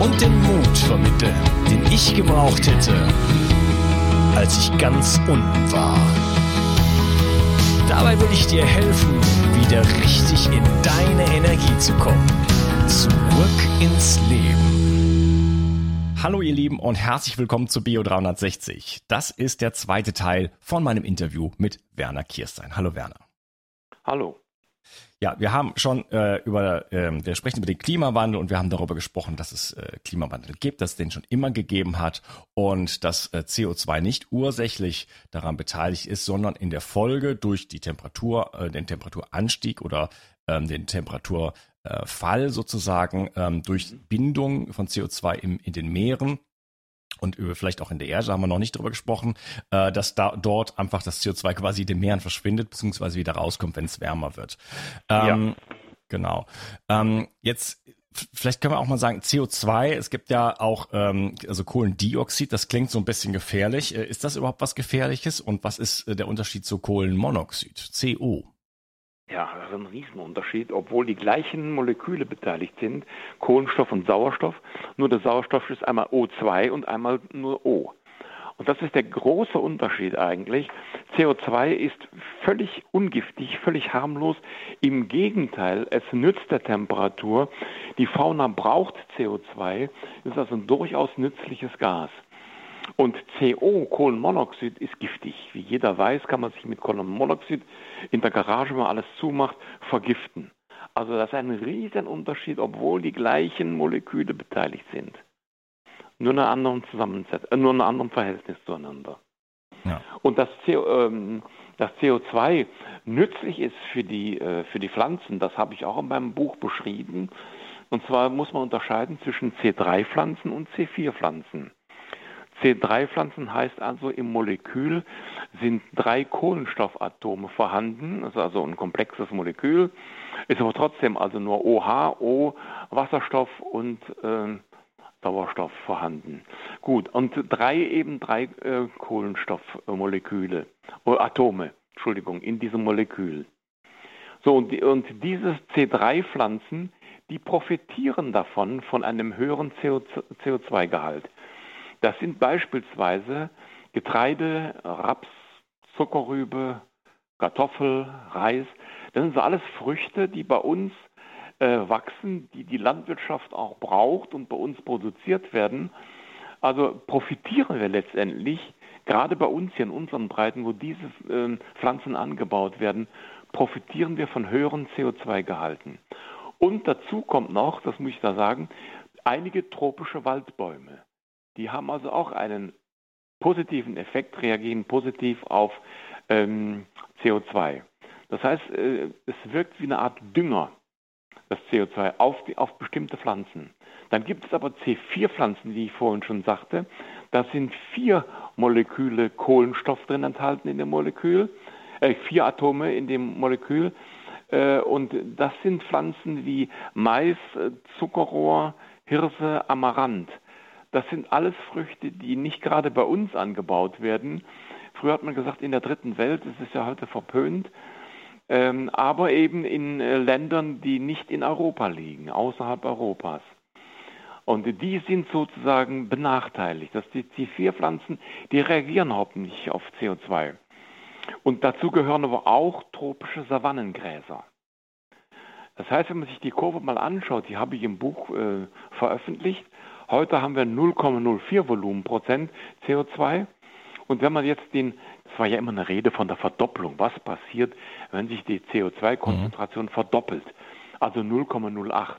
und den Mut vermitteln, den ich gebraucht hätte, als ich ganz unten war. Dabei will ich dir helfen, wieder richtig in deine Energie zu kommen. Zurück ins Leben. Hallo ihr Lieben und herzlich willkommen zu Bio 360. Das ist der zweite Teil von meinem Interview mit Werner Kirstein. Hallo Werner. Hallo. Ja, wir haben schon äh, über, äh, wir sprechen über den Klimawandel und wir haben darüber gesprochen, dass es äh, Klimawandel gibt, dass es den schon immer gegeben hat und dass äh, CO2 nicht ursächlich daran beteiligt ist, sondern in der Folge durch die Temperatur, äh, den Temperaturanstieg oder ähm, den Temperaturfall sozusagen ähm, durch Bindung von CO2 im, in den Meeren und über vielleicht auch in der Erde haben wir noch nicht drüber gesprochen, äh, dass da dort einfach das CO2 quasi den Meeren verschwindet, beziehungsweise wieder rauskommt, wenn es wärmer wird. Ähm, ja. Genau. Ähm, jetzt vielleicht können wir auch mal sagen, CO2, es gibt ja auch ähm, also Kohlendioxid, das klingt so ein bisschen gefährlich. Äh, ist das überhaupt was Gefährliches und was ist äh, der Unterschied zu Kohlenmonoxid, CO? Ja, das ist ein Riesenunterschied, obwohl die gleichen Moleküle beteiligt sind, Kohlenstoff und Sauerstoff. Nur der Sauerstoff ist einmal O2 und einmal nur O. Und das ist der große Unterschied eigentlich. CO2 ist völlig ungiftig, völlig harmlos. Im Gegenteil, es nützt der Temperatur. Die Fauna braucht CO2, ist also ein durchaus nützliches Gas. Und CO, Kohlenmonoxid, ist giftig. Wie jeder weiß, kann man sich mit Kohlenmonoxid in der Garage, wenn man alles zumacht, vergiften. Also das ist ein Riesenunterschied, obwohl die gleichen Moleküle beteiligt sind. Nur in einer anderen Zusammensetzung, äh, nur in einem anderen Verhältnis zueinander. Ja. Und das, CO, ähm, das CO2 nützlich ist für die, äh, für die Pflanzen, das habe ich auch in meinem Buch beschrieben. Und zwar muss man unterscheiden zwischen C3-Pflanzen und C4-Pflanzen. C3-Pflanzen heißt also, im Molekül sind drei Kohlenstoffatome vorhanden, das ist also ein komplexes Molekül, ist aber trotzdem also nur OH, O, Wasserstoff und äh, Sauerstoff vorhanden. Gut, und drei eben drei äh, Kohlenstoffmoleküle, äh, Atome, Entschuldigung, in diesem Molekül. So, und, und diese C3-Pflanzen, die profitieren davon, von einem höheren CO2-Gehalt. Das sind beispielsweise Getreide, Raps, Zuckerrübe, Kartoffel, Reis. Das sind so alles Früchte, die bei uns äh, wachsen, die die Landwirtschaft auch braucht und bei uns produziert werden. Also profitieren wir letztendlich, gerade bei uns hier in unseren Breiten, wo diese äh, Pflanzen angebaut werden, profitieren wir von höheren CO2-Gehalten. Und dazu kommt noch, das muss ich da sagen, einige tropische Waldbäume. Die haben also auch einen positiven Effekt, reagieren positiv auf ähm, CO2. Das heißt, äh, es wirkt wie eine Art Dünger, das CO2, auf, die, auf bestimmte Pflanzen. Dann gibt es aber C4-Pflanzen, wie ich vorhin schon sagte. Da sind vier Moleküle Kohlenstoff drin enthalten in dem Molekül, äh, vier Atome in dem Molekül. Äh, und das sind Pflanzen wie Mais, äh, Zuckerrohr, Hirse, Amaranth. Das sind alles Früchte, die nicht gerade bei uns angebaut werden, Früher hat man gesagt, in der dritten Welt, das ist ja heute verpönt, ähm, aber eben in äh, Ländern, die nicht in Europa liegen, außerhalb Europas. Und die sind sozusagen benachteiligt. Das die C4-Pflanzen, die reagieren überhaupt nicht auf CO2. Und dazu gehören aber auch tropische Savannengräser. Das heißt, wenn man sich die Kurve mal anschaut, die habe ich im Buch äh, veröffentlicht. Heute haben wir 0,04 Volumenprozent CO2. Und wenn man jetzt den, das war ja immer eine Rede von der Verdopplung, was passiert, wenn sich die CO2-Konzentration mhm. verdoppelt, also 0,08.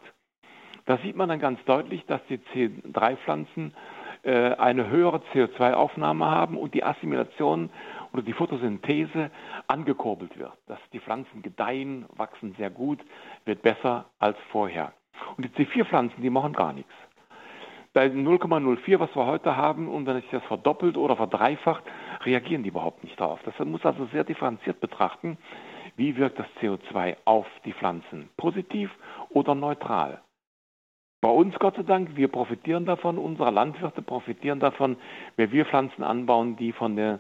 Da sieht man dann ganz deutlich, dass die C3-Pflanzen äh, eine höhere CO2-Aufnahme haben und die Assimilation oder die Photosynthese angekurbelt wird. Dass die Pflanzen gedeihen, wachsen sehr gut, wird besser als vorher. Und die C4-Pflanzen, die machen gar nichts. Bei 0,04, was wir heute haben, und wenn sich das verdoppelt oder verdreifacht, reagieren die überhaupt nicht darauf. Das muss also sehr differenziert betrachten, wie wirkt das CO2 auf die Pflanzen, positiv oder neutral. Bei uns, Gott sei Dank, wir profitieren davon, unsere Landwirte profitieren davon, wenn wir Pflanzen anbauen, die von, der,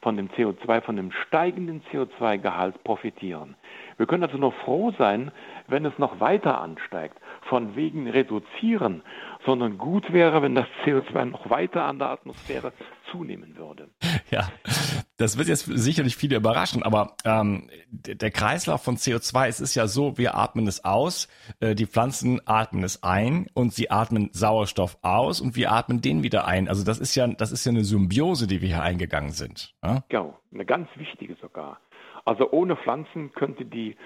von dem CO2, von dem steigenden CO2-Gehalt profitieren. Wir können also nur froh sein, wenn es noch weiter ansteigt. Von wegen reduzieren, sondern gut wäre, wenn das CO2 noch weiter an der Atmosphäre zunehmen würde. Ja, das wird jetzt sicherlich viele überraschen, aber ähm, der Kreislauf von CO2, es ist ja so, wir atmen es aus, äh, die Pflanzen atmen es ein und sie atmen Sauerstoff aus und wir atmen den wieder ein. Also das ist ja, das ist ja eine Symbiose, die wir hier eingegangen sind. Ja, genau, eine ganz wichtige sogar. Also ohne Pflanzen könnte die,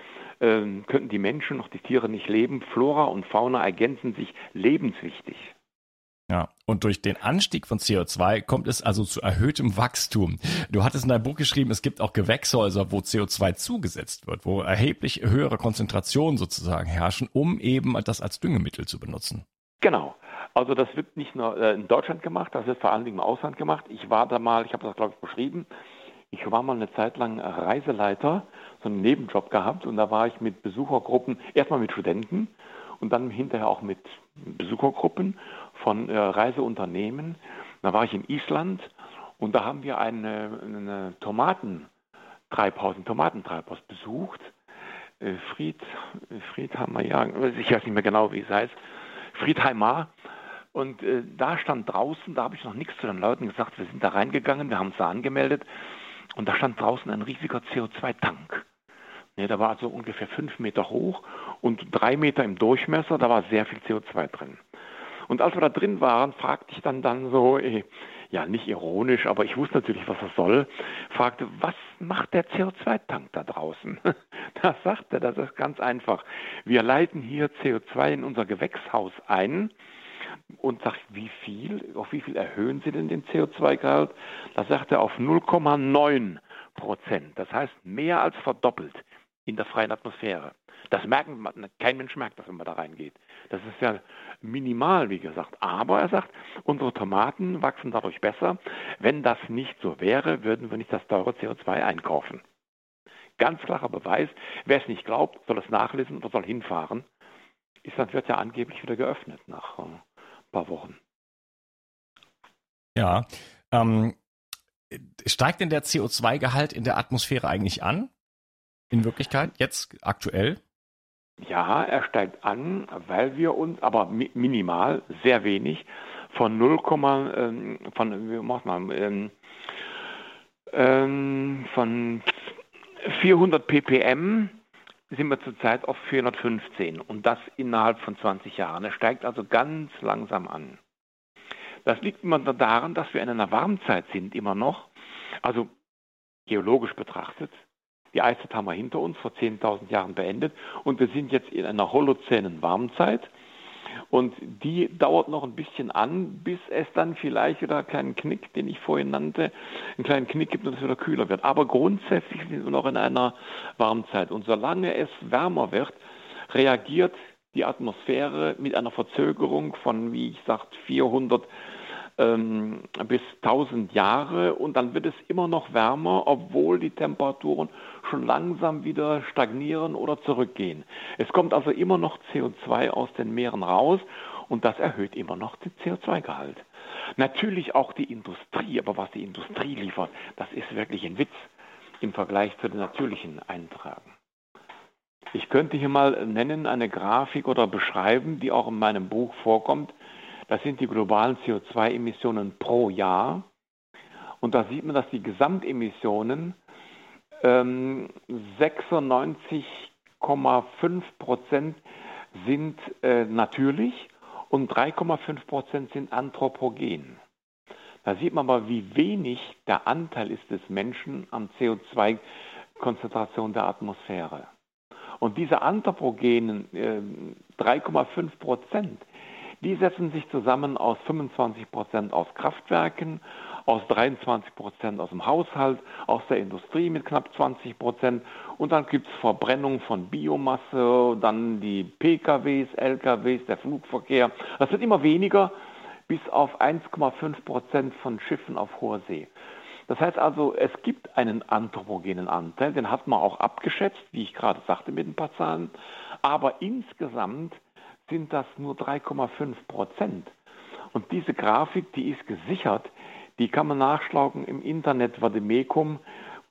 äh, könnten die Menschen noch die Tiere nicht leben. Flora und Fauna ergänzen sich lebenswichtig. Ja, und durch den Anstieg von CO2 kommt es also zu erhöhtem Wachstum. Du hattest in deinem Buch geschrieben, es gibt auch Gewächshäuser, wo CO2 zugesetzt wird, wo erheblich höhere Konzentrationen sozusagen herrschen, um eben das als Düngemittel zu benutzen. Genau. Also das wird nicht nur äh, in Deutschland gemacht, das wird vor allen Dingen im Ausland gemacht. Ich war da mal, ich habe das glaube ich beschrieben, ich war mal eine Zeit lang Reiseleiter, so einen Nebenjob gehabt und da war ich mit Besuchergruppen, erstmal mit Studenten und dann hinterher auch mit Besuchergruppen von äh, Reiseunternehmen. Da war ich in Island und da haben wir eine, eine Tomatentreibhaus, ein Tomatentreibhaus besucht. Äh, Fried, Friedheimer, ja, ich weiß nicht mehr genau, wie es heißt. Friedheimer. Und äh, da stand draußen, da habe ich noch nichts zu den Leuten gesagt, wir sind da reingegangen, wir haben uns da angemeldet und da stand draußen ein riesiger CO2-Tank. Ne, der war also ungefähr fünf Meter hoch und drei Meter im Durchmesser, da war sehr viel CO2 drin. Und als wir da drin waren, fragte ich dann dann so, eh, ja nicht ironisch, aber ich wusste natürlich, was das soll, fragte, was macht der CO2-Tank da draußen? Da sagte er, das ist ganz einfach. Wir leiten hier CO2 in unser Gewächshaus ein und sagt, wie viel, auf wie viel erhöhen Sie denn den CO2-Gehalt? Da sagt er auf 0,9 Prozent. Das heißt mehr als verdoppelt in der freien Atmosphäre. Das merken, kein Mensch merkt das, wenn man da reingeht. Das ist ja minimal, wie gesagt. Aber er sagt, unsere Tomaten wachsen dadurch besser. Wenn das nicht so wäre, würden wir nicht das teure CO2 einkaufen. Ganz klarer Beweis. Wer es nicht glaubt, soll es nachlesen oder soll hinfahren. Island wird ja angeblich wieder geöffnet nach äh, paar Wochen. Ja. Ähm, steigt denn der CO2-Gehalt in der Atmosphäre eigentlich an? In Wirklichkeit, jetzt aktuell? Ja, er steigt an, weil wir uns, aber minimal, sehr wenig, von 0, ähm, von, wie macht man, ähm, ähm, von 400 ppm sind wir zurzeit auf 415 und das innerhalb von 20 Jahren. Er steigt also ganz langsam an. Das liegt immer daran, dass wir in einer Warmzeit sind, immer noch. Also geologisch betrachtet. Die Eiszeit haben wir hinter uns, vor 10.000 Jahren beendet. Und wir sind jetzt in einer holozänen Warmzeit. Und die dauert noch ein bisschen an, bis es dann vielleicht wieder einen kleinen Knick, den ich vorhin nannte, einen kleinen Knick gibt und es wieder kühler wird. Aber grundsätzlich sind wir noch in einer Warmzeit. Und solange es wärmer wird, reagiert die Atmosphäre mit einer Verzögerung von, wie ich sagte, 400 ähm, bis 1000 Jahre und dann wird es immer noch wärmer, obwohl die Temperaturen schon langsam wieder stagnieren oder zurückgehen. Es kommt also immer noch CO2 aus den Meeren raus Und das erhöht immer noch den CO2-Gehalt. Natürlich auch die Industrie, aber was die Industrie liefert, das ist wirklich ein Witz im Vergleich zu den natürlichen Eintragen. Ich könnte hier mal nennen eine Grafik oder beschreiben, die auch in meinem Buch vorkommt. Das sind die globalen CO2-Emissionen pro Jahr. Und da sieht man, dass die Gesamtemissionen ähm, 96,5 Prozent sind äh, natürlich und 3,5 Prozent sind anthropogen. Da sieht man mal, wie wenig der Anteil ist des Menschen an CO2-Konzentration der Atmosphäre. Und diese anthropogenen äh, 3,5 Prozent, die setzen sich zusammen aus 25 Prozent aus Kraftwerken, aus 23 Prozent aus dem Haushalt, aus der Industrie mit knapp 20 Prozent und dann gibt es Verbrennung von Biomasse, dann die PKWs, LKWs, der Flugverkehr. Das wird immer weniger bis auf 1,5 Prozent von Schiffen auf hoher See. Das heißt also, es gibt einen anthropogenen Anteil, den hat man auch abgeschätzt, wie ich gerade sagte mit ein paar Zahlen, aber insgesamt sind das nur 3,5 Prozent. Und diese Grafik, die ist gesichert, die kann man nachschlagen im Internet Vademecum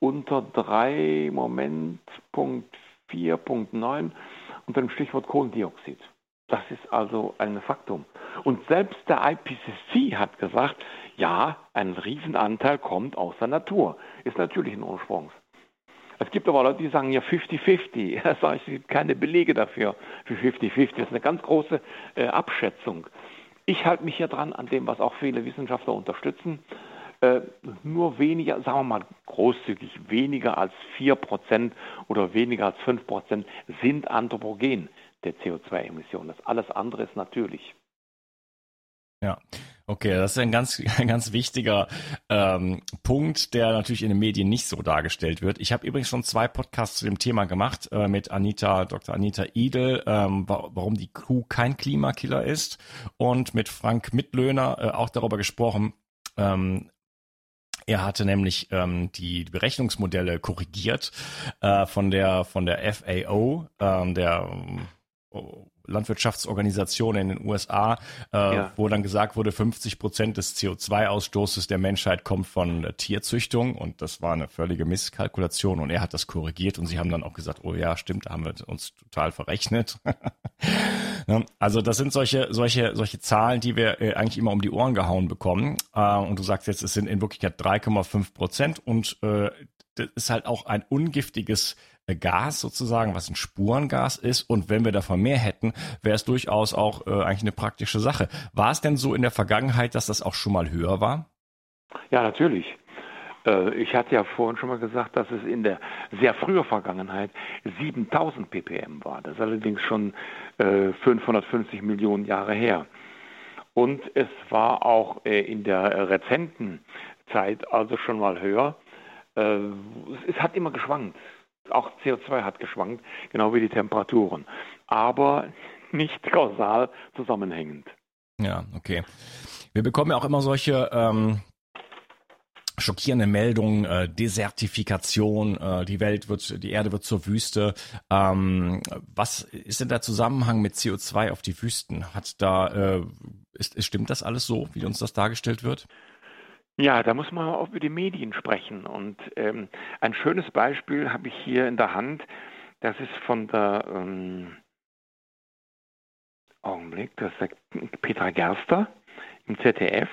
unter 3, Moment, Punkt 4.9 unter dem Stichwort Kohlendioxid. Das ist also ein Faktum. Und selbst der IPCC hat gesagt, ja, ein Riesenanteil kommt aus der Natur. Ist natürlich ein Ursprungs. Es gibt aber Leute, die sagen ja 50-50. Es gibt keine Belege dafür für 50-50. Das ist eine ganz große äh, Abschätzung. Ich halte mich hier dran an dem, was auch viele Wissenschaftler unterstützen. Äh, nur weniger, sagen wir mal großzügig, weniger als 4% oder weniger als 5% sind anthropogen der CO2-Emissionen. Das alles andere ist natürlich. Ja, okay, das ist ein ganz, ein ganz wichtiger ähm, Punkt, der natürlich in den Medien nicht so dargestellt wird. Ich habe übrigens schon zwei Podcasts zu dem Thema gemacht äh, mit Anita, Dr. Anita Idel, ähm, warum die Kuh kein Klimakiller ist und mit Frank Mittlöhner äh, auch darüber gesprochen, ähm, er hatte nämlich ähm, die Berechnungsmodelle korrigiert äh, von der von der FAO, ähm, der Landwirtschaftsorganisation in den USA, äh, ja. wo dann gesagt wurde, 50 Prozent des CO2-Ausstoßes der Menschheit kommt von äh, Tierzüchtung. Und das war eine völlige Misskalkulation. Und er hat das korrigiert. Und sie haben dann auch gesagt, oh ja, stimmt, da haben wir uns total verrechnet. also das sind solche, solche, solche Zahlen, die wir äh, eigentlich immer um die Ohren gehauen bekommen. Äh, und du sagst jetzt, es sind in Wirklichkeit 3,5 Prozent. Und äh, das ist halt auch ein ungiftiges Gas sozusagen, was ein Spurengas ist. Und wenn wir davon mehr hätten, wäre es durchaus auch äh, eigentlich eine praktische Sache. War es denn so in der Vergangenheit, dass das auch schon mal höher war? Ja, natürlich. Äh, ich hatte ja vorhin schon mal gesagt, dass es in der sehr frühen Vergangenheit 7000 ppm war. Das ist allerdings schon 550 äh, Millionen Jahre her. Und es war auch äh, in der rezenten Zeit also schon mal höher. Es hat immer geschwankt. Auch CO2 hat geschwankt, genau wie die Temperaturen. Aber nicht kausal zusammenhängend. Ja, okay. Wir bekommen ja auch immer solche ähm, schockierende Meldungen, äh, Desertifikation, äh, die Welt wird, die Erde wird zur Wüste. Ähm, was ist denn der Zusammenhang mit CO2 auf die Wüsten? Hat da, äh, ist, stimmt das alles so, wie uns das dargestellt wird? Ja, da muss man auch über die Medien sprechen. Und ähm, ein schönes Beispiel habe ich hier in der Hand. Das ist von der ähm, Augenblick, das ist Petra Gerster im ZDF.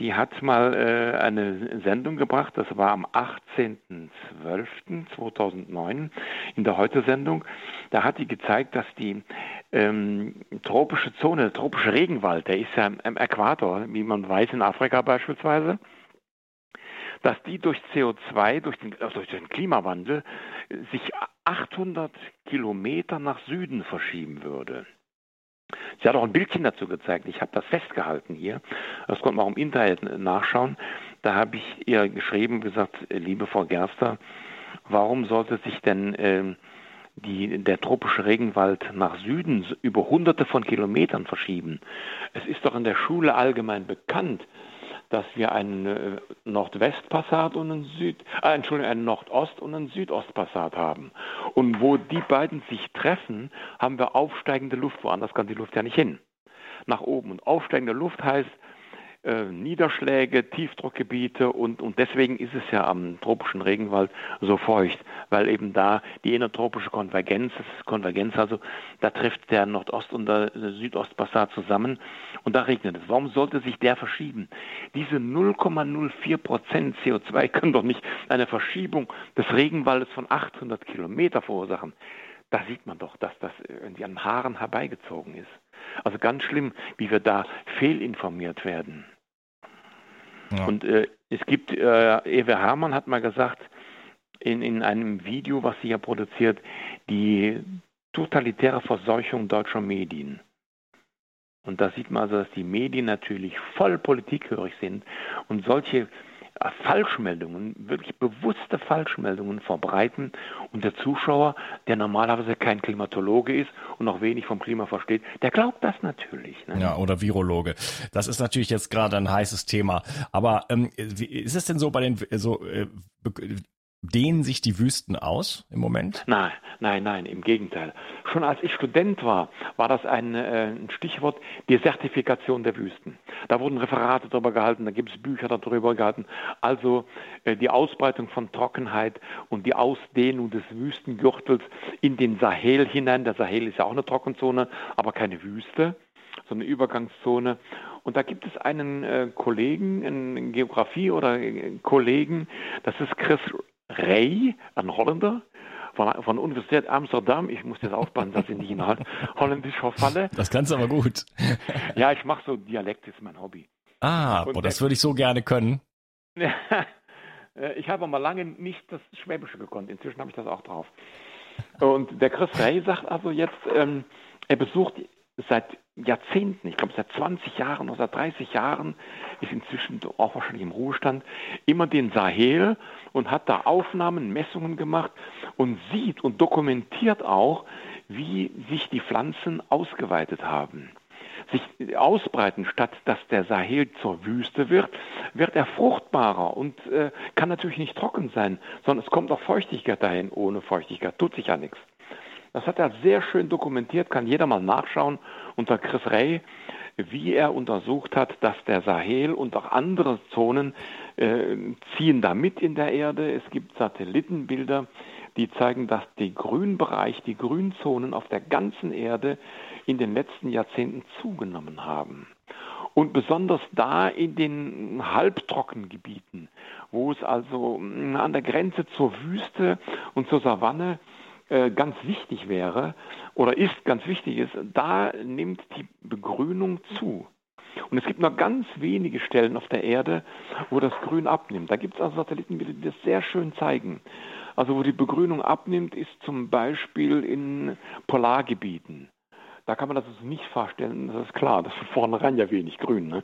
Die hat mal äh, eine Sendung gebracht, das war am 18.12.2009 in der Heute-Sendung. Da hat die gezeigt, dass die ähm, tropische Zone, der tropische Regenwald, der ist ja am Äquator, wie man weiß in Afrika beispielsweise, dass die durch CO2, durch den, also durch den Klimawandel, sich 800 Kilometer nach Süden verschieben würde. Sie hat auch ein Bildchen dazu gezeigt. Ich habe das festgehalten hier. Das konnte man auch im Internet nachschauen. Da habe ich ihr geschrieben, gesagt, liebe Frau Gerster, warum sollte sich denn äh, die, der tropische Regenwald nach Süden über hunderte von Kilometern verschieben? Es ist doch in der Schule allgemein bekannt, dass wir einen äh, Nordwestpassat und einen Süd, äh, Entschuldigung, einen Nordost- und einen Südostpassat haben. Und wo die beiden sich treffen, haben wir aufsteigende Luft. Woanders kann die Luft ja nicht hin. nach oben. Und aufsteigende Luft heißt, äh, Niederschläge, Tiefdruckgebiete und, und deswegen ist es ja am tropischen Regenwald so feucht, weil eben da die innertropische Konvergenz, das ist Konvergenz also, da trifft der Nordost- und der Südostpassat zusammen und da regnet es. Warum sollte sich der verschieben? Diese 0,04 Prozent CO2 können doch nicht eine Verschiebung des Regenwaldes von 800 Kilometer verursachen. Da sieht man doch, dass das irgendwie an Haaren herbeigezogen ist. Also ganz schlimm, wie wir da fehlinformiert werden. Ja. Und äh, es gibt, äh, Ewe Hermann hat mal gesagt, in, in einem Video, was sie ja produziert, die totalitäre Verseuchung deutscher Medien. Und da sieht man also, dass die Medien natürlich voll politikhörig sind und solche Falschmeldungen, wirklich bewusste Falschmeldungen verbreiten und der Zuschauer, der normalerweise kein Klimatologe ist und noch wenig vom Klima versteht, der glaubt das natürlich. Ne? Ja, oder Virologe. Das ist natürlich jetzt gerade ein heißes Thema. Aber ähm, ist es denn so bei den so äh, Dehnen sich die Wüsten aus im Moment? Nein, nein, nein, im Gegenteil. Schon als ich Student war, war das ein, äh, ein Stichwort Desertifikation der Wüsten. Da wurden Referate darüber gehalten, da gibt es Bücher darüber gehalten. Also äh, die Ausbreitung von Trockenheit und die Ausdehnung des Wüstengürtels in den Sahel hinein. Der Sahel ist ja auch eine Trockenzone, aber keine Wüste so eine Übergangszone. Und da gibt es einen äh, Kollegen, einen Geografie oder äh, Kollegen, das ist Chris Rey, ein Holländer, von, von Universität Amsterdam. Ich muss jetzt aufpassen, dass ich nicht in Holländisch verfalle. Das kannst du aber gut. ja, ich mache so Dialekt, ist mein Hobby. Ah, boah, das würde ich so gerne können. ich habe mal lange nicht das Schwäbische gekonnt. Inzwischen habe ich das auch drauf. Und der Chris Rey sagt also jetzt, ähm, er besucht seit Jahrzehnten, ich glaube seit 20 Jahren oder seit 30 Jahren, ist inzwischen auch wahrscheinlich im Ruhestand, immer den Sahel und hat da Aufnahmen, Messungen gemacht und sieht und dokumentiert auch, wie sich die Pflanzen ausgeweitet haben. Sich ausbreiten, statt dass der Sahel zur Wüste wird, wird er fruchtbarer und äh, kann natürlich nicht trocken sein, sondern es kommt auch Feuchtigkeit dahin. Ohne Feuchtigkeit tut sich ja nichts. Das hat er sehr schön dokumentiert, kann jeder mal nachschauen unter Chris Ray, wie er untersucht hat, dass der Sahel und auch andere Zonen äh, ziehen da mit in der Erde. Es gibt Satellitenbilder, die zeigen, dass die Grünbereich, die Grünzonen auf der ganzen Erde in den letzten Jahrzehnten zugenommen haben. Und besonders da in den Halbtrockengebieten, wo es also an der Grenze zur Wüste und zur Savanne äh, ganz wichtig wäre oder ist ganz wichtig ist, da nimmt die Begrünung zu. Und es gibt nur ganz wenige Stellen auf der Erde, wo das Grün abnimmt. Da gibt es also Satellitenbilder, die das sehr schön zeigen. Also wo die Begrünung abnimmt, ist zum Beispiel in Polargebieten. Da kann man das also nicht vorstellen, das ist klar, das ist von vornherein ja wenig Grün. Ne?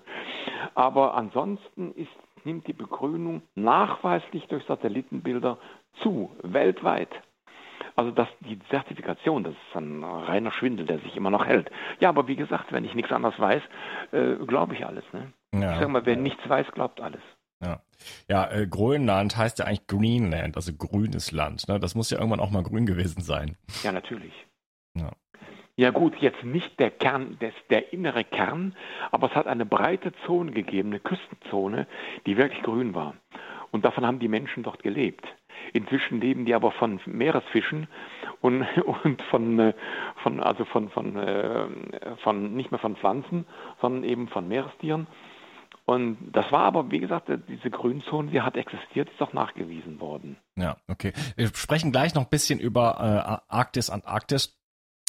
Aber ansonsten ist, nimmt die Begrünung nachweislich durch Satellitenbilder zu, weltweit. Also das, die Zertifikation, das ist ein reiner Schwindel, der sich immer noch hält. Ja, aber wie gesagt, wenn ich nichts anderes weiß, äh, glaube ich alles. Ne? Ja. Ich sage mal, wer nichts weiß, glaubt alles. Ja, ja äh, Grönland heißt ja eigentlich Greenland, also grünes Land. Ne? Das muss ja irgendwann auch mal grün gewesen sein. Ja, natürlich. Ja. Ja gut, jetzt nicht der Kern, des, der innere Kern, aber es hat eine breite Zone gegeben, eine Küstenzone, die wirklich grün war. Und davon haben die Menschen dort gelebt. Inzwischen leben die aber von Meeresfischen und, und von, äh, von, also von, von, äh, von, nicht mehr von Pflanzen, sondern eben von Meerestieren. Und das war aber, wie gesagt, diese Grünzone, die hat existiert, ist auch nachgewiesen worden. Ja, okay. Wir sprechen gleich noch ein bisschen über äh, Arktis, Antarktis.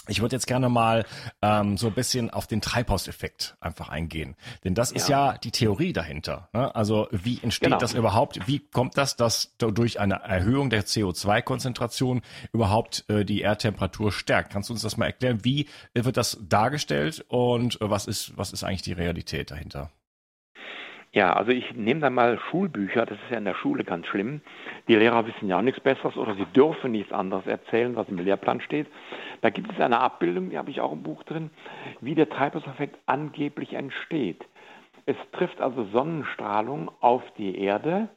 Ich würde jetzt gerne mal ähm, so ein bisschen auf den Treibhauseffekt einfach eingehen. Denn das ist ja, ja die Theorie dahinter. Ne? Also wie entsteht genau. das überhaupt? Wie kommt das, dass durch eine Erhöhung der CO2-Konzentration überhaupt äh, die Erdtemperatur stärkt? Kannst du uns das mal erklären? Wie wird das dargestellt und äh, was ist, was ist eigentlich die Realität dahinter? Ja, also ich nehme da mal Schulbücher, das ist ja in der Schule ganz schlimm. Die Lehrer wissen ja nichts Besseres oder sie dürfen nichts anderes erzählen, was im Lehrplan steht. Da gibt es eine Abbildung, die habe ich auch im Buch drin, wie der Treibhauseffekt angeblich entsteht. Es trifft also Sonnenstrahlung auf die Erde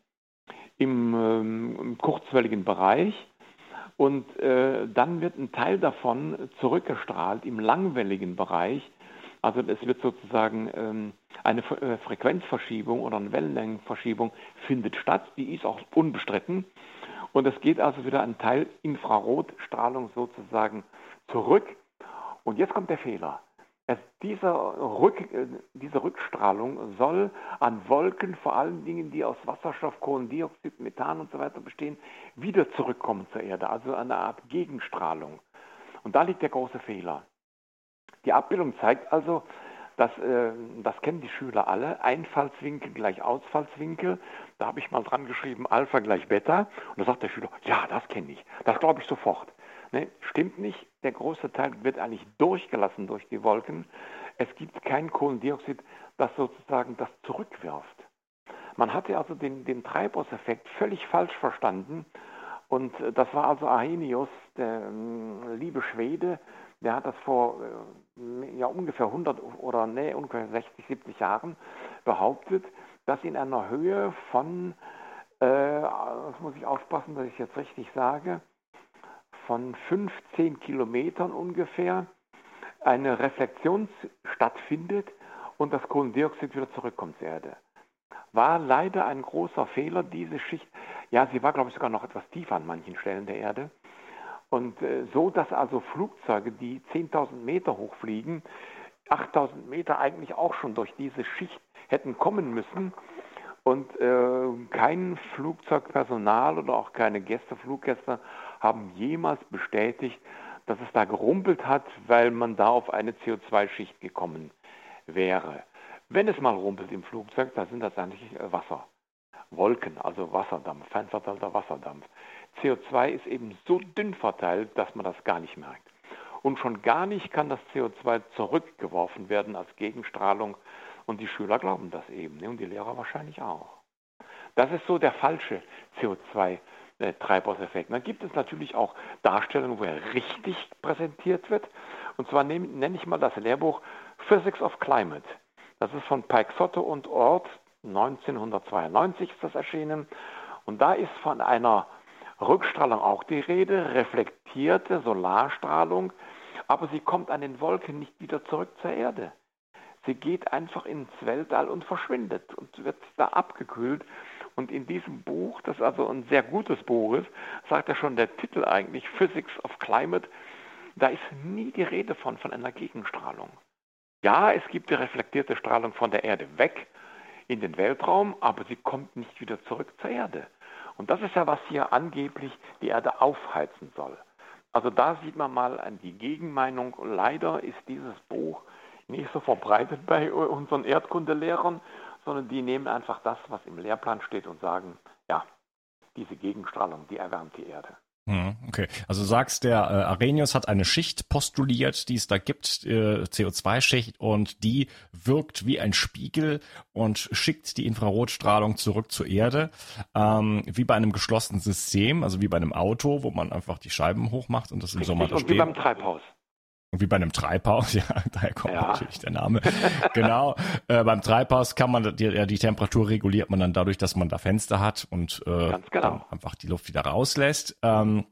im, ähm, im kurzwelligen Bereich und äh, dann wird ein Teil davon zurückgestrahlt im langwelligen Bereich Also es wird sozusagen ähm, eine äh, Frequenzverschiebung oder eine Wellenlängenverschiebung findet statt, die ist auch unbestritten. Und es geht also wieder ein Teil Infrarotstrahlung sozusagen zurück. Und jetzt kommt der Fehler. Es, dieser Rück, äh, diese Rückstrahlung soll an Wolken, vor allen Dingen, die aus Wasserstoff, Kohlendioxid, Methan und so weiter bestehen, wieder zurückkommen zur Erde, also eine Art Gegenstrahlung. Und da liegt der große Fehler. Die Abbildung zeigt also, dass, äh, das kennen die Schüler alle, Einfallswinkel gleich Ausfallswinkel. Da habe ich mal dran geschrieben, Alpha gleich Beta. Und da sagt der Schüler, ja, das kenne ich, das glaube ich sofort. Ne, stimmt nicht, der große Teil wird eigentlich durchgelassen durch die Wolken. Es gibt kein Kohlendioxid, das sozusagen das zurückwirft. Man hatte also den, den Treibhauseffekt völlig falsch verstanden. Und äh, das war also Arrhenius, der äh, liebe Schwede, der hat das vor äh, ja, ungefähr 100 oder nee, ungefähr 60, 70 Jahren behauptet, dass in einer Höhe von, äh, das muss ich aufpassen, dass ich jetzt richtig sage, von 15 Kilometern ungefähr eine Reflexion stattfindet und das Kohlendioxid wieder zurückkommt zur Erde. War leider ein großer Fehler, diese Schicht, ja, sie war, glaube ich, sogar noch etwas tiefer an manchen Stellen der Erde. Und äh, so, dass also Flugzeuge, die 10.000 Meter hochfliegen, 8.000 Meter eigentlich auch schon durch diese Schicht hätten kommen müssen. Und äh, kein Flugzeugpersonal oder auch keine Gäste, Fluggäste haben jemals bestätigt, dass es da gerumpelt hat, weil man da auf eine CO2-Schicht gekommen wäre. Wenn es mal rumpelt im Flugzeug, dann sind das eigentlich äh, Wasser. Wolken, also Wasserdampf, feinverteilter Wasserdampf. CO2 ist eben so dünn verteilt, dass man das gar nicht merkt. Und schon gar nicht kann das CO2 zurückgeworfen werden als Gegenstrahlung. Und die Schüler glauben das eben ne? und die Lehrer wahrscheinlich auch. Das ist so der falsche CO2 äh. Dann gibt es natürlich auch Darstellungen, wo er richtig präsentiert wird. Und zwar nenne, ich mal das Lehrbuch Physics of Climate. Das ist von Pike Soto und Ort, 1992 ist das erschienen. Und da ist von einer Rückstrahlung auch die Rede, reflektierte Solarstrahlung, aber sie kommt an den Wolken nicht wieder zurück zur Erde. Sie geht einfach ins Weltall und verschwindet und wird da abgekühlt. Und in diesem Buch, das also ein sehr gutes Buch ist, sagt ja schon der Titel eigentlich, Physics of Climate, da ist nie die Rede von, von einer Gegenstrahlung. Ja, es gibt die reflektierte Strahlung von der Erde weg in den Weltraum, aber sie kommt nicht wieder zurück zur Erde. Und das ist ja, was hier angeblich die Erde aufheizen soll. Also da sieht man mal die Gegenmeinung. Leider ist dieses Buch nicht so verbreitet bei unseren Erdkundelehrern, sondern die nehmen einfach das, was im Lehrplan steht und sagen, ja, diese Gegenstrahlung, die erwärmt die Erde. Hm, okay, also du sagst, der äh, Arrhenius hat eine Schicht postuliert, die es da gibt, äh, CO2-Schicht, und die wirkt wie ein Spiegel und schickt die Infrarotstrahlung zurück zur Erde, ähm, wie bei einem geschlossenen System, also wie bei einem Auto, wo man einfach die Scheiben hochmacht und das im Richtig, Sommer da und steht. wie beim Treibhaus. Und wie bei einem Treibhaus, ja, daher kommt Ja. natürlich der Name. genau. Äh, beim Treibhaus kann man die, ja, die Temperatur reguliert man dann dadurch, dass man da Fenster hat und äh, genau. einfach die Luft wieder rauslässt. Ähm,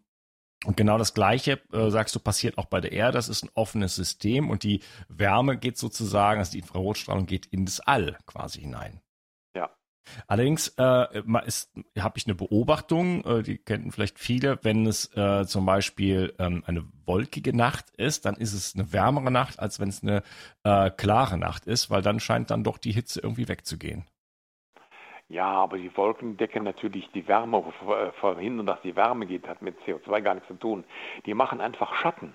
und genau das Gleiche, äh, sagst du, passiert auch bei der Erde. Das ist ein offenes System und die Wärme geht sozusagen, also die Infrarotstrahlung geht in das All quasi hinein. Allerdings äh, habe ich eine Beobachtung, äh, die kennen vielleicht viele, wenn es äh, zum Beispiel ähm, eine wolkige Nacht ist, dann ist es eine wärmere Nacht, als wenn es eine äh, klare Nacht ist, weil dann scheint dann doch die Hitze irgendwie wegzugehen. Ja, aber die Wolken decken natürlich die Wärme, ver- verhindern, dass die Wärme geht, hat mit CO2 gar nichts zu tun. Die machen einfach Schatten.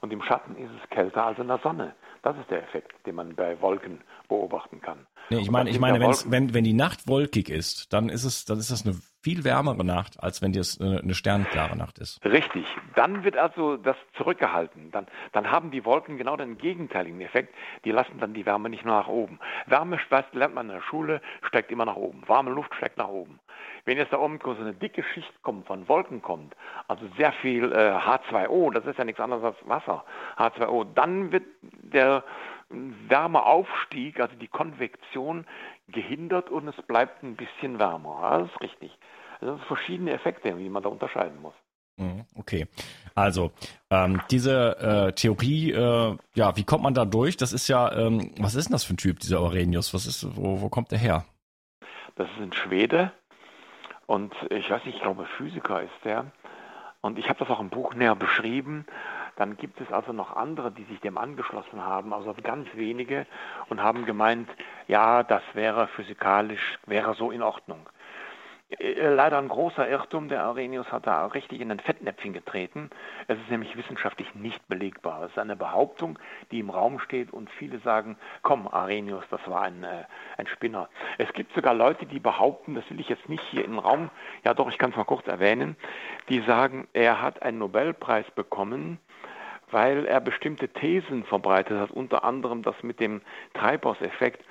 Und im Schatten ist es kälter als in der Sonne. Das ist der Effekt, den man bei Wolken beobachten kann. Nee, ich meine, ich meine, wenn, wenn die Nacht wolkig ist, dann ist es, dann ist das eine viel wärmere Nacht, als wenn das eine, sternklare Nacht ist. Richtig. Dann wird also das zurückgehalten. Dann, dann haben die Wolken genau den gegenteiligen Effekt. Die lassen dann die Wärme nicht mehr nach oben. Wärme, lernt man in der Schule, steigt immer nach oben. Warme Luft steigt nach oben. Wenn jetzt da oben so eine dicke Schicht kommt, von Wolken kommt, also sehr viel äh, H2O, das ist ja nichts anderes als Wasser, H2O, dann wird der Wärmeaufstieg, also die Konvektion, gehindert und es bleibt ein bisschen wärmer. Ja, Das ist richtig. Also Das sind verschiedene Effekte, wie man da unterscheiden muss. Mhm, Okay. Also ähm, diese äh, Theorie, äh, ja, wie kommt man da durch? Das ist ja, ähm, was ist denn das für ein Typ, dieser Arrhenius? Was ist, wo, wo kommt der her? Das ist ein Schwede und ich weiß nicht, ich glaube Physiker ist der. Und ich habe das auch im Buch näher beschrieben. Dann gibt es also noch andere, die sich dem angeschlossen haben, also ganz wenige, und haben gemeint, ja, das wäre physikalisch, wäre so in Ordnung. Äh, leider ein großer Irrtum. Der Arrhenius hat da richtig in ein Fettnäpfchen getreten. Es ist nämlich wissenschaftlich nicht belegbar. Es ist eine Behauptung, die im Raum steht und viele sagen, komm, Arrhenius, das war ein, äh, ein Spinner. Es gibt sogar Leute, die behaupten, das will ich jetzt nicht hier im Raum, ja doch, ich kann es mal kurz erwähnen, die sagen, er hat einen Nobelpreis bekommen, weil er bestimmte Thesen verbreitet hat, unter anderem das mit dem Treibhauseffekt.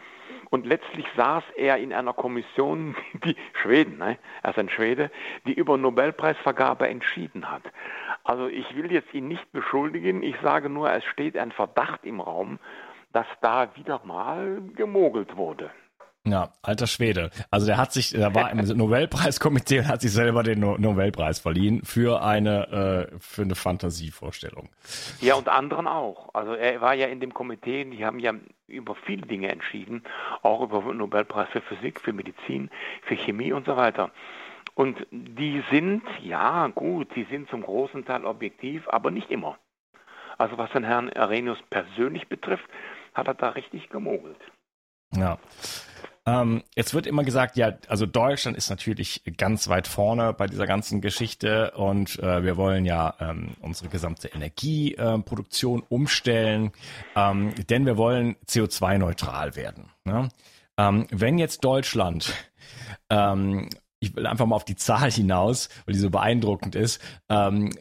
Und letztlich saß er in einer Kommission, die Schweden, ne? er ist ein Schwede, die über Nobelpreisvergabe entschieden hat. Also ich will jetzt ihn nicht beschuldigen, ich sage nur, es steht ein Verdacht im Raum, dass da wieder mal gemogelt wurde. Ja, alter Schwede. Also der hat sich, der war im Nobelpreiskomitee und hat sich selber den no Nobelpreis verliehen für eine äh, für eine Fantasievorstellung. Ja, und anderen auch. Also er war ja in dem Komitee, die haben ja über viele Dinge entschieden, auch über den Nobelpreis für Physik, für Medizin, für Chemie und so weiter. Und die sind, ja gut, die sind zum großen Teil objektiv, aber nicht immer. Also was den Herrn Arrhenius persönlich betrifft, hat er da richtig gemogelt. Ja. Ähm, jetzt wird immer gesagt, ja, also Deutschland ist natürlich ganz weit vorne bei dieser ganzen Geschichte und äh, wir wollen ja ähm, unsere gesamte Energieproduktion äh, umstellen, ähm, denn wir wollen CO2-neutral werden. Ne? Ähm, wenn jetzt Deutschland ähm, ich will einfach mal auf die Zahl hinaus, weil die so beeindruckend ist. Ähm,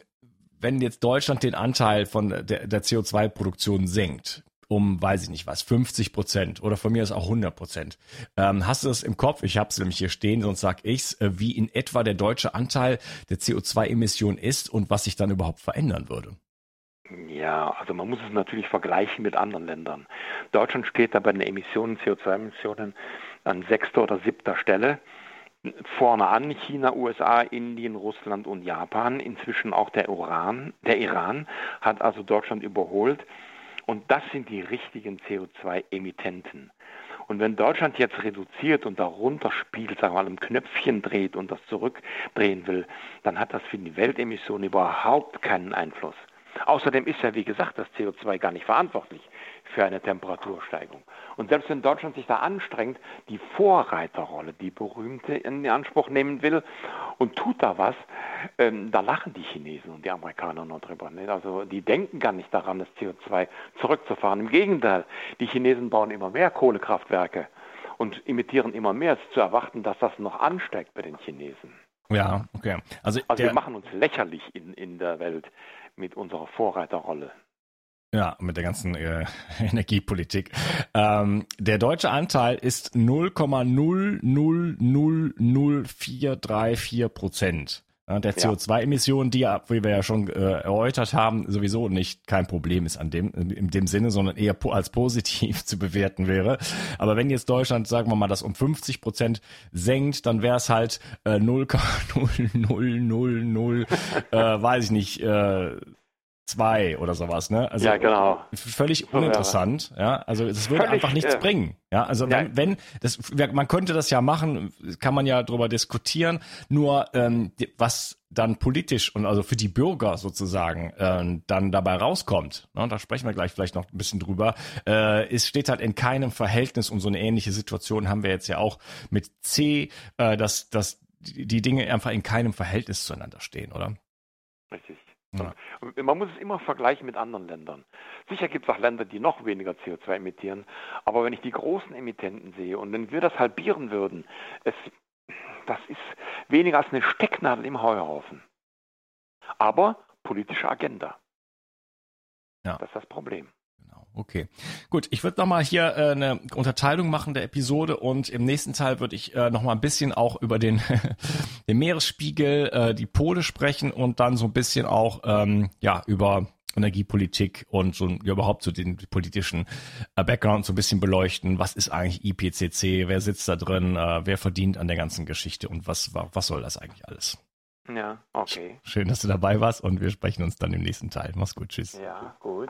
wenn jetzt Deutschland den Anteil von der, der CO2-Produktion senkt, um, weiß ich nicht was, 50 Prozent oder von mir ist auch 100 Prozent. Ähm, hast du das im Kopf? Ich habe es nämlich hier stehen, sonst sag ich's, äh, wie in etwa der deutsche Anteil der CO2-Emission ist und was sich dann überhaupt verändern würde. Ja, also man muss es natürlich vergleichen mit anderen Ländern. Deutschland steht da bei den Emissionen, CO2-Emissionen an sechster oder siebter Stelle. Vorne an China, USA, Indien, Russland und Japan, inzwischen auch der Iran, der Iran hat also Deutschland überholt. Und das sind die richtigen CO2-Emittenten. Und wenn Deutschland jetzt reduziert und darunter spielt, sagen wir mal, ein Knöpfchen dreht und das zurückdrehen will, dann hat das für die Weltemissionen überhaupt keinen Einfluss. Außerdem ist ja, wie gesagt, das CO2 gar nicht verantwortlich für eine Temperatursteigung. Und selbst wenn Deutschland sich da anstrengt, die Vorreiterrolle, die berühmte, in Anspruch nehmen will und tut da was, ähm, da lachen die Chinesen und die Amerikaner noch drüber. Nicht? Also die denken gar nicht daran, das CO2 zurückzufahren. Im Gegenteil, die Chinesen bauen immer mehr Kohlekraftwerke und imitieren immer mehr. Es ist zu erwarten, dass das noch ansteigt bei den Chinesen. Ja, okay. Also, also wir machen uns lächerlich in, in der Welt mit unserer Vorreiterrolle. Ja, mit der ganzen äh, Energiepolitik. Ähm, der deutsche Anteil ist 0,0000434 Prozent. Ja, der CO2-Emissionen, die, wie wir ja schon äh, erläutert haben, sowieso nicht kein Problem ist an dem, in dem Sinne, sondern eher po als positiv zu bewerten wäre. Aber wenn jetzt Deutschland, sagen wir mal, das um 50 Prozent senkt, dann wäre es halt äh, 0,0000, äh, weiß ich nicht, äh, zwei oder sowas, ne? Also ja, genau. Völlig uninteressant, ja. Also es würde völlig, einfach nichts äh, bringen. Ja, also wenn, ja. wenn das, man könnte das ja machen, kann man ja darüber diskutieren. Nur ähm, was dann politisch und also für die Bürger sozusagen äh, dann dabei rauskommt, ne, da sprechen wir gleich vielleicht noch ein bisschen drüber, äh, es steht halt in keinem Verhältnis und so eine ähnliche Situation haben wir jetzt ja auch mit C, äh, dass, dass die Dinge einfach in keinem Verhältnis zueinander stehen, oder? Richtig. Ja. Man muss es immer vergleichen mit anderen Ländern. Sicher gibt es auch Länder, die noch weniger CO2 emittieren, aber wenn ich die großen Emittenten sehe und wenn wir das halbieren würden, es, das ist weniger als eine Stecknadel im Heuhaufen. Aber politische Agenda. Ja. Das ist das Problem. Okay, gut. Ich würde nochmal hier äh, eine Unterteilung machen der Episode und im nächsten Teil würde ich äh, nochmal ein bisschen auch über den, den Meeresspiegel, äh, die Pole sprechen und dann so ein bisschen auch ähm, ja über Energiepolitik und so ja, überhaupt so den politischen äh, Background so ein bisschen beleuchten. Was ist eigentlich IPCC? Wer sitzt da drin? Äh, wer verdient an der ganzen Geschichte und was was soll das eigentlich alles? Ja, okay. Schön, dass du dabei warst und wir sprechen uns dann im nächsten Teil. Mach's gut, tschüss. Ja, gut.